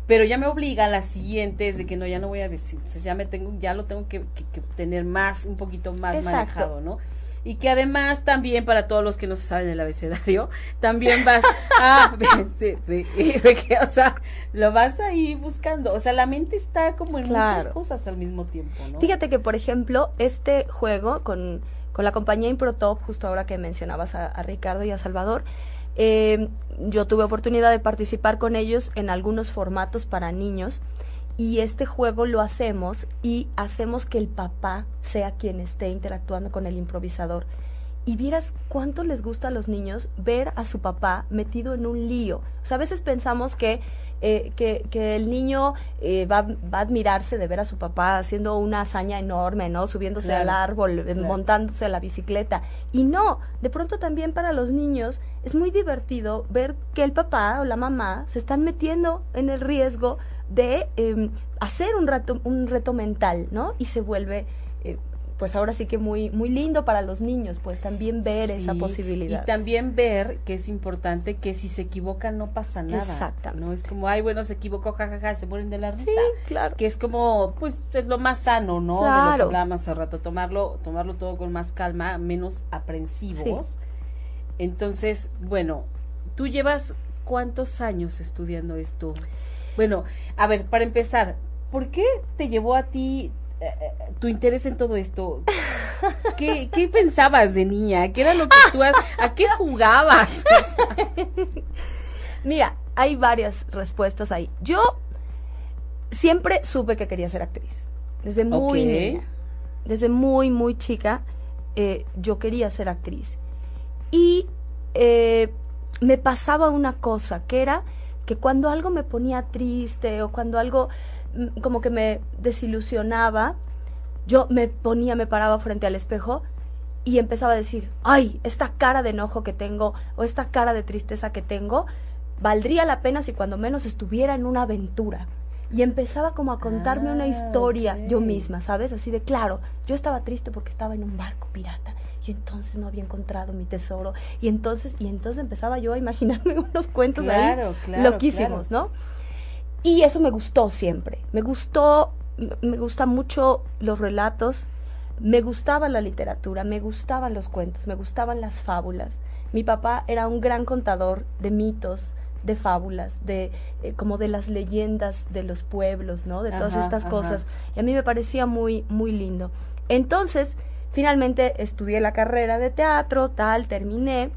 Pero ya me obliga a las siguientes de que no, ya no voy a decir. Entonces ya me tengo, ya lo tengo que, que- que tener más, un poquito más Exacto. manejado, ¿no? Y que además también para todos los que no se saben el abecedario, también vas, sí, ve que, o sea, lo vas ahí buscando. O sea, la mente está como en muchas Claro. cosas al mismo tiempo, ¿no? Fíjate que, por ejemplo, este juego con, con la compañía Improtop, justo ahora que mencionabas a, Ricardo y a Salvador, eh, yo tuve oportunidad de participar con ellos en algunos formatos para niños y este juego lo hacemos y hacemos que el papá sea quien esté interactuando con el improvisador. Y vieras cuánto les gusta a los niños ver a su papá metido en un lío. O sea, a veces pensamos que, eh, que, que el niño eh, va, va a admirarse de ver a su papá haciendo una hazaña enorme, ¿no? Subiéndose Claro, al árbol, eh, claro. montándose a la bicicleta. Y no, de pronto también para los niños es muy divertido ver que el papá o la mamá se están metiendo en el riesgo de em, hacer un, rato, un reto mental, ¿no? Y se vuelve eh, pues ahora sí que muy muy lindo para los niños, pues también ver esa Sí, posibilidad. Y también ver que es importante que si se equivocan no pasa nada. Exactamente. No es como, ay, bueno, se equivocó, jajaja, se mueren de la risa. sí, claro. Que es como, pues, es lo más sano, ¿no? De lo que hablábamos hace rato, tomarlo, tomarlo todo con más calma, menos aprensivos. Entonces, bueno, tú llevas cuántos años estudiando esto? Bueno, a ver, para empezar, ¿por qué te llevó a ti tu interés en todo esto? ¿Qué, qué pensabas de niña? ¿Qué era lo que tú, a qué jugabas? (laughs) Mira, hay varias respuestas ahí. Yo siempre supe que quería ser actriz. Desde muy niña. Desde muy, muy chica, eh, yo quería ser actriz. Y eh, me pasaba una cosa, que era que cuando algo me ponía triste o cuando algo como que me desilusionaba, yo me ponía, me paraba frente al espejo y empezaba a decir, ay, esta cara de enojo que tengo o esta cara de tristeza que tengo, valdría la pena si cuando menos estuviera en una aventura. Y empezaba como a contarme una Ah, historia yo misma, ¿sabes? Así de, claro, yo estaba triste porque estaba en un barco pirata y entonces no había encontrado mi tesoro. Y entonces, y entonces empezaba yo a imaginarme (laughs) unos cuentos Claro, ahí claro, loquísimos, ¿no? Y eso me gustó siempre. Me gustó, me gustan mucho los relatos, me gustaba la literatura, me gustaban los cuentos, me gustaban las fábulas. Mi papá era un gran contador de mitos, de fábulas, de eh, como de las leyendas de los pueblos, ¿no? De todas Ajá, estas ajá. cosas. Y a mí me parecía muy muy lindo. Entonces, finalmente estudié la carrera de teatro, tal, terminé.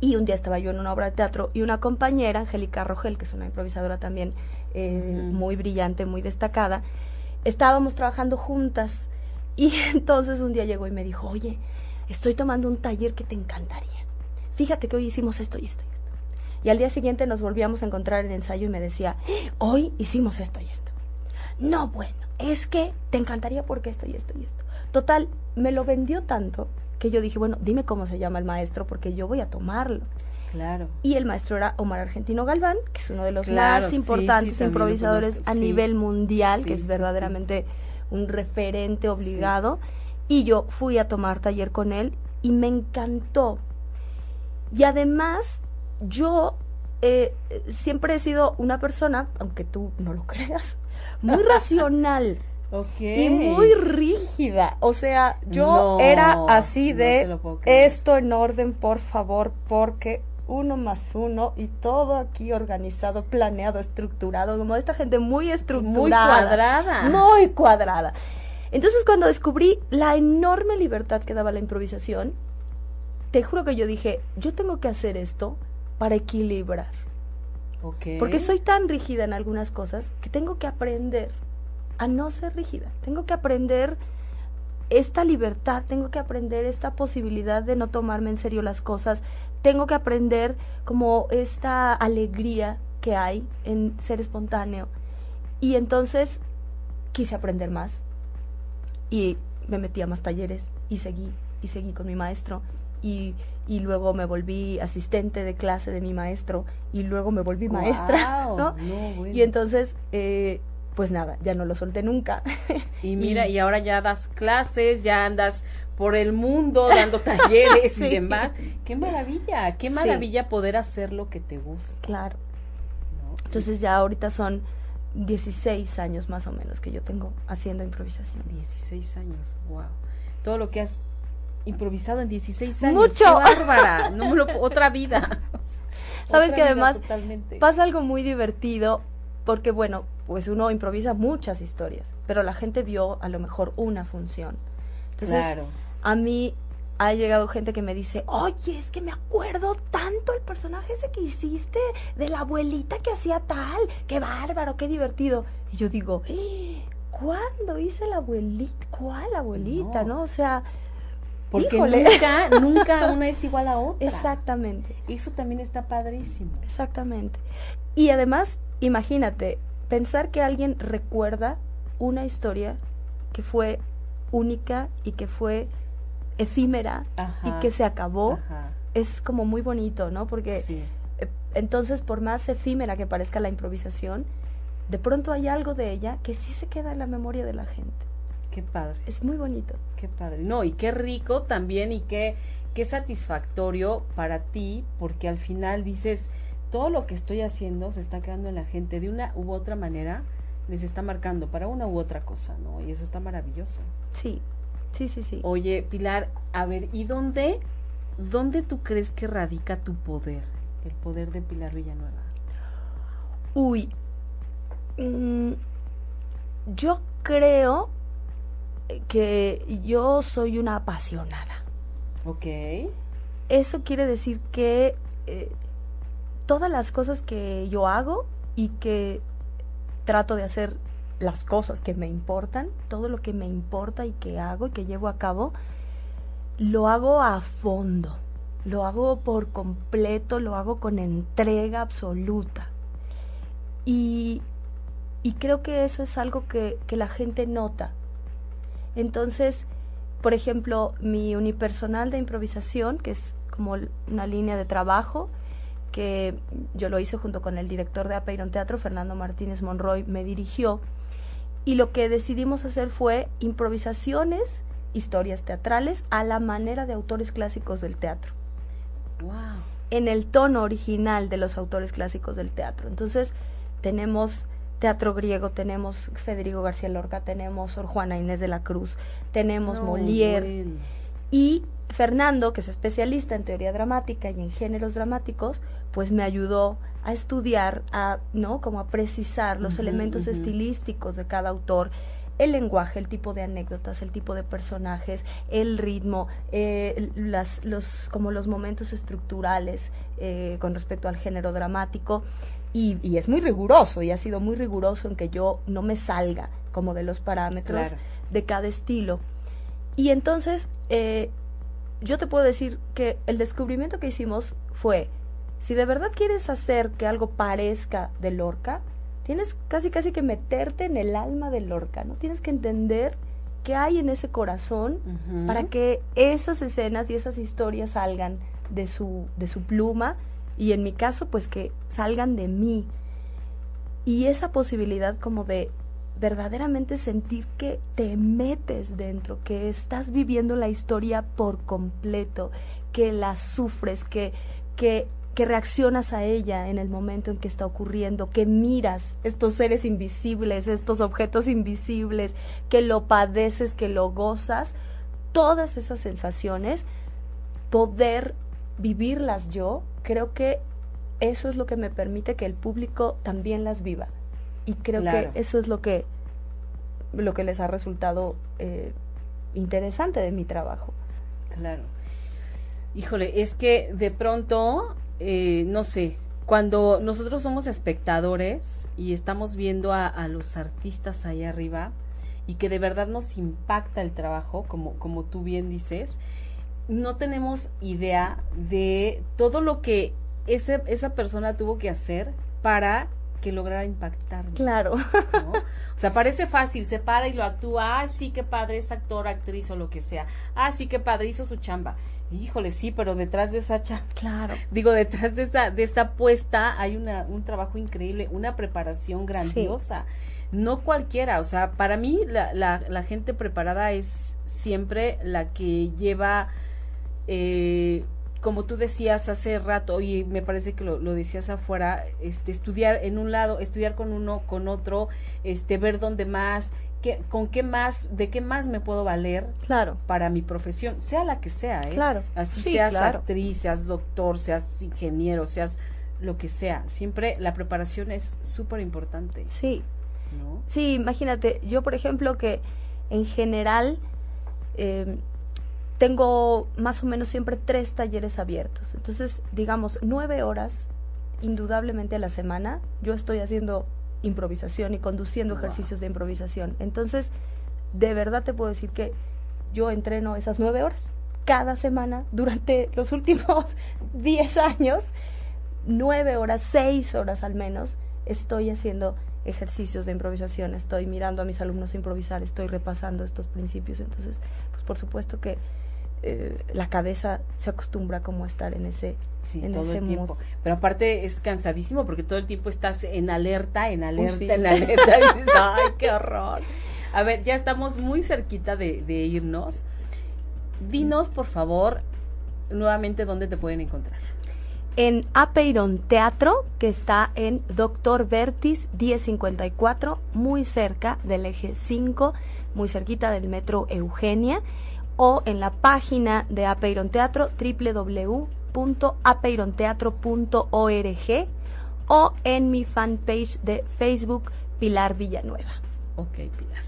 Y un día estaba yo en una obra de teatro y una compañera, Angélica Rogel, que es una improvisadora también eh, muy brillante, muy destacada, estábamos trabajando juntas. Y (laughs) entonces un día llegó y me dijo, oye, estoy tomando un taller que te encantaría. Fíjate que hoy hicimos esto y esto y esto. Y al día siguiente nos volvíamos a encontrar en ensayo y me decía, hoy hicimos esto y esto. No, bueno, es que te encantaría porque esto y esto y esto. Total, me lo vendió tanto que yo dije, bueno, dime cómo se llama el maestro porque yo voy a tomarlo. Claro. Y el maestro era Omar Argentino Galván, que es uno de los Claro, más importantes sí, improvisadores a sí. nivel mundial, que es verdaderamente un referente obligado. Y yo fui a tomar taller con él y me encantó. Y además, yo eh, siempre he sido una persona, aunque tú no lo (laughs) creas, muy racional Y muy rígida. O sea, yo No, era así de esto en orden, por favor, porque uno más uno y todo aquí organizado, planeado, estructurado, como esta gente muy estructurada. Muy cuadrada. Muy cuadrada. Entonces, cuando descubrí la enorme libertad que daba la improvisación, te juro que yo dije, yo tengo que hacer esto para equilibrar. Porque soy tan rígida en algunas cosas que tengo que aprender a no ser rígida. Tengo que aprender esta libertad, tengo que aprender esta posibilidad de no tomarme en serio las cosas. Tengo que aprender como esta alegría que hay en ser espontáneo. Y entonces quise aprender más. Y me metí a más talleres y seguí, y seguí con mi maestro. Y, y luego me volví asistente de clase de mi maestro y luego me volví maestra, Guau, (laughs) ¿no? no, bueno. Y entonces, eh, pues nada, ya no lo solté nunca. (laughs) Y mira, y- y ahora ya das clases, ya andas por el mundo dando (laughs) talleres y demás. Qué maravilla, qué Sí. maravilla poder hacer lo que te gusta. claro. ¿no? Entonces ya ahorita son 16 años más o menos que yo tengo haciendo improvisación. 16 años, wow. Todo lo que has improvisado en 16 años. Mucho. Qué bárbara. No me lo, otra vida. (laughs) Sabes otra que vida además totalmente. Pasa algo muy divertido porque, bueno, pues uno improvisa muchas historias, pero la gente vio a lo mejor una función. Entonces, claro. a mí ha llegado gente que me dice, oye, es que me acuerdo tanto el personaje ese que hiciste de la abuelita que hacía tal, qué bárbaro, qué divertido. Y yo digo, "Eh, ¿cuándo hice la abuelita? ¿Cuál abuelita? No. ¿No? O sea, Porque híjole. nunca, (laughs) nunca una es igual a otra. exactamente. Eso también está padrísimo. Exactamente. Y además, imagínate, pensar que alguien recuerda una historia que fue única y que fue efímera Ajá. y que se acabó, Ajá. es como muy bonito, ¿no? Porque Sí. eh, entonces, por más efímera que parezca la improvisación, de pronto hay algo de ella que sí se queda en la memoria de la gente. Qué padre. Es muy bonito. Qué padre. No, y qué rico también y qué, qué satisfactorio para ti, porque al final dices, todo lo que estoy haciendo se está quedando en la gente de una u otra manera, les está marcando para una u otra cosa, ¿no? Y eso está maravilloso. Sí, sí, sí, sí. Oye, Pilar, a ver, ¿y dónde, dónde tú crees que radica tu poder? El poder de Pilar Villanueva. Uy, mm, yo creo que yo soy una apasionada. Ok. Eso quiere decir que eh, todas las cosas que yo hago y que trato de hacer las cosas que me importan, todo lo que me importa y que hago y que llevo a cabo, lo hago a fondo, lo hago por completo, lo hago con entrega absoluta. Y, y creo que eso es algo que, que la gente nota. Entonces, por ejemplo, mi unipersonal de improvisación, que es como una línea de trabajo, que yo lo hice junto con el director de Apeiron Teatro, Fernando Martínez Monroy, me dirigió. Y lo que decidimos hacer fue improvisaciones, historias teatrales, a la manera de autores clásicos del teatro. Wow. En el tono original de los autores clásicos del teatro. Entonces, tenemos teatro griego, tenemos Federico García Lorca, tenemos Sor Juana Inés de la Cruz, tenemos No, Molière. Y Fernando, que es especialista en teoría dramática y en géneros dramáticos, pues me ayudó a estudiar, a, ¿no? Como a precisar los elementos estilísticos de cada autor, el lenguaje, el tipo de anécdotas, el tipo de personajes, el ritmo, eh, las, los, como los momentos estructurales eh, con respecto al género dramático. Y, y es muy riguroso y ha sido muy riguroso en que yo no me salga como de los parámetros Claro. de cada estilo. Y entonces, eh, yo te puedo decir que el descubrimiento que hicimos fue, si de verdad quieres hacer que algo parezca de Lorca, tienes casi casi que meterte en el alma de Lorca, ¿no? Tienes que entender qué hay en ese corazón para que esas escenas y esas historias salgan de su, de su pluma y en mi caso pues que salgan de mí. Y esa posibilidad como de verdaderamente sentir que te metes dentro, que estás viviendo la historia por completo, que la sufres, que, que, que reaccionas a ella en el momento en que está ocurriendo, que miras estos seres invisibles, estos objetos invisibles, que lo padeces, que lo gozas, todas esas sensaciones, poder vivirlas yo, creo que eso es lo que me permite que el público también las viva. Y creo Claro. que eso es lo que, lo que les ha resultado eh, interesante de mi trabajo. Claro. Híjole, es que de pronto, eh, no sé, cuando nosotros somos espectadores y estamos viendo a, a los artistas ahí arriba y que de verdad nos impacta el trabajo, como, como tú bien dices, no tenemos idea de todo lo que ese, esa persona tuvo que hacer para que lograra impactarnos. Claro. ¿no? O sea, parece fácil, se para y lo actúa, ah, sí, qué padre, es actor, actriz o lo que sea. Ah, sí, qué padre, hizo su chamba. Híjole, sí, pero detrás de esa Claro. digo, detrás de esa, de esa puesta hay una, un trabajo increíble, una preparación grandiosa. No cualquiera, o sea, para mí la, la, la gente preparada es siempre la que lleva, eh, como tú decías hace rato, y me parece que lo, lo decías afuera, este, estudiar en un lado, estudiar con uno, con otro, este, ver dónde más, qué, con qué más, de qué más me puedo valer Claro. para mi profesión, sea la que sea, ¿eh? Claro. Así Sí, seas claro. actriz, seas doctor, seas ingeniero, seas lo que sea. Siempre la preparación es súper importante, Sí. ¿no? Sí, imagínate, yo por ejemplo que en general eh, tengo más o menos siempre tres talleres abiertos. Entonces, digamos, nueve horas indudablemente a la semana yo estoy haciendo improvisación y conduciendo Wow. ejercicios de improvisación. Entonces, de verdad te puedo decir que yo entreno esas nueve horas cada semana durante (laughs) los últimos (laughs) diez años, nueve horas, seis horas al menos, estoy haciendo ejercicios de improvisación, estoy mirando a mis alumnos improvisar, estoy repasando estos principios. Entonces, pues por supuesto que eh, la cabeza se acostumbra como a estar en ese Sí, en todo ese el tiempo. mood. Pero aparte es cansadísimo porque todo el tiempo estás en alerta, en alerta, sí. en alerta. y dices, (laughs) Ay, qué horror. A ver, ya estamos muy cerquita de, de irnos. Dinos, por favor, nuevamente dónde te pueden encontrar. en Apeiron Teatro, que está en Doctor Vertis 1054, muy cerca del eje 5, muy cerquita del metro Eugenia, o en la página de Apeiron Teatro, www.apeironteatro.org, o en mi fanpage de Facebook, Pilar Villanueva. Ok, Pilar.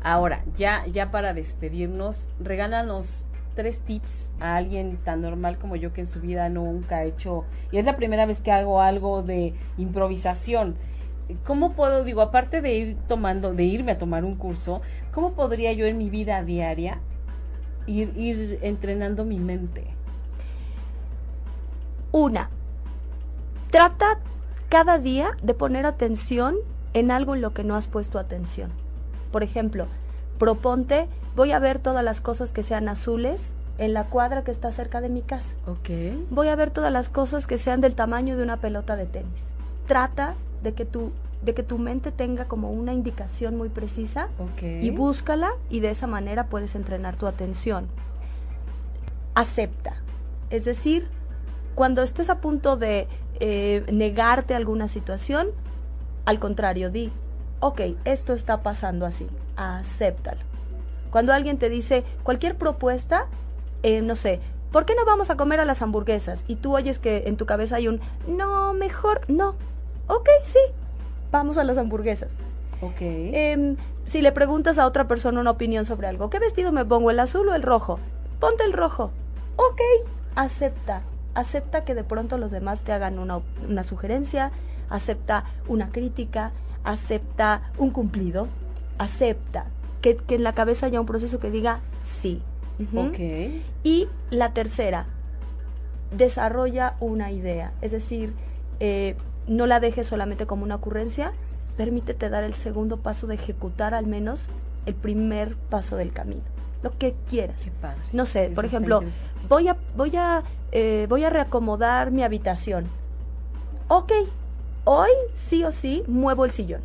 Ahora, ya, ya para despedirnos, regálanos tres tips a alguien tan normal como yo que en su vida nunca ha hecho, y es la primera vez que hago algo de improvisación. ¿Cómo puedo, digo, aparte de ir tomando, de irme a tomar un curso, cómo podría yo en mi vida diaria ir, ir entrenando mi mente? Una, trata cada día de poner atención en algo en lo que no has puesto atención. Por ejemplo, proponte, voy a ver todas las cosas que sean azules en la cuadra que está cerca de mi casa. Ok. Voy a ver todas las cosas que sean del tamaño de una pelota de tenis. Trata de que tu, de que tu mente tenga como una indicación muy precisa y búscala y de esa manera puedes entrenar tu atención. Acepta. Es decir, cuando estés a punto de eh, negarte alguna situación, al contrario, di, ok, esto está pasando así, acéptalo. Cuando alguien te dice cualquier propuesta, eh, no sé, ¿por qué no vamos a comer a las hamburguesas? Y tú oyes que en tu cabeza hay un, no, mejor no. Ok, sí, vamos a las hamburguesas. Ok. Em, si le preguntas a otra persona una opinión sobre algo, ¿qué vestido me pongo, el azul o el rojo? Ponte el rojo. Ok, acepta. Acepta que de pronto los demás te hagan una, una sugerencia, acepta una crítica, acepta un cumplido, acepta que, que en la cabeza haya un proceso que diga sí. Ok. Y la tercera, desarrolla una idea. Es decir, eh, no la dejes solamente como una ocurrencia, permítete dar el segundo paso de ejecutar al menos el primer paso del camino. Lo que quieras. Qué padre. No sé, Eso por ejemplo, voy a, voy a, eh, voy a reacomodar mi habitación. Ok, hoy sí o sí muevo el sillón.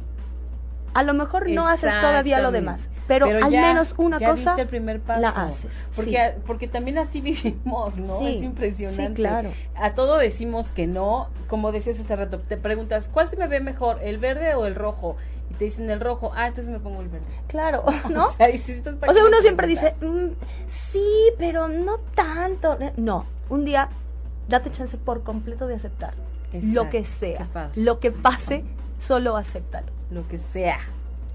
A lo mejor no haces todavía lo demás, pero, al ya- menos una ya cosa diste el primer paso. la haces. Porque, sí. a- porque también así (laughs) vivimos, ¿no? Sí, es impresionante. sí, claro. A todo decimos que no, como decías hace rato, te preguntas, ¿cuál se me ve mejor, el verde o el rojo? Y te dicen el rojo, ah, entonces me pongo el verde. Claro, (laughs) ¿no? O sea, y si estás O sea, uno siempre dice. "Mm, sí, pero no tanto. No, un día date chance por completo de aceptar lo que sea, lo que pase, solo acéptalo. lo que sea.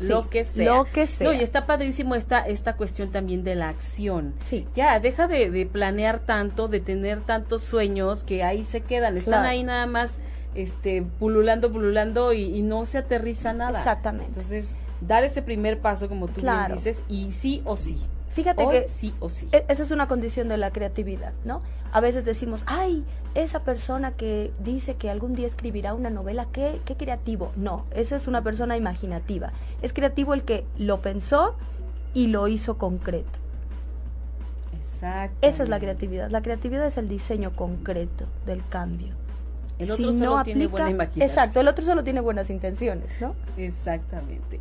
Sí, lo que sea. lo que sea. No, y está padrísimo esta, esta cuestión también de la acción. Sí. Ya, deja de, de planear tanto, de tener tantos sueños que ahí se quedan. Están Claro. ahí nada más este, pululando, pululando y, y no se aterriza nada. Exactamente. Entonces, dar ese primer paso, como tú bien Claro. dices, y sí o sí. Fíjate Hoy que sí o sí. e- esa es una condición de la creatividad, ¿no? A veces decimos, ay, esa persona que dice que algún día escribirá una novela, qué, qué creativo. No, esa es una persona imaginativa. Es creativo el que lo pensó y lo hizo concreto. Exacto. Esa es la creatividad. La creatividad es el diseño concreto del cambio. El Si otro solo no tiene aplica- buena imaginación. Exacto, el otro solo tiene buenas intenciones, ¿no? Exactamente.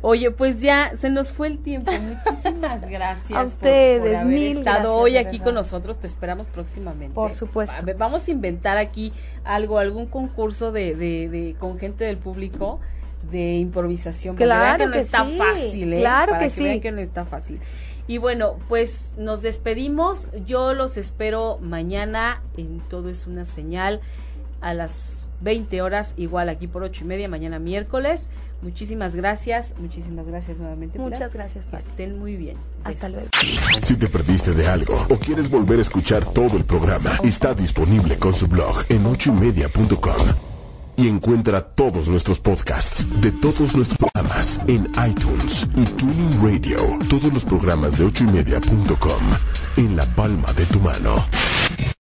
Oye, pues ya se nos fue el tiempo. (laughs) Muchísimas gracias. A por- ustedes, por, haber mil estado gracias, hoy aquí con nosotros. Te esperamos próximamente. Por supuesto. Vamos a inventar aquí algo, algún concurso de, de, de con gente del público de improvisación. Claro que no que está sí, fácil, ¿eh? claro Para que sí. vean que no está fácil. Y bueno, pues nos despedimos. Yo los espero mañana en Todo es una señal a las 20 horas, igual aquí por ocho y media, mañana miércoles. Muchísimas gracias, muchísimas gracias nuevamente. Pilar. Muchas gracias, Que estén muy bien. Hasta Besos. luego. Si te perdiste de algo o quieres volver a escuchar todo el programa, está disponible con su blog en ochoymedia.com. Y encuentra todos nuestros podcasts de todos nuestros programas en iTunes y Tuning Radio. Todos los programas de ochoymedia.com en la palma de tu mano.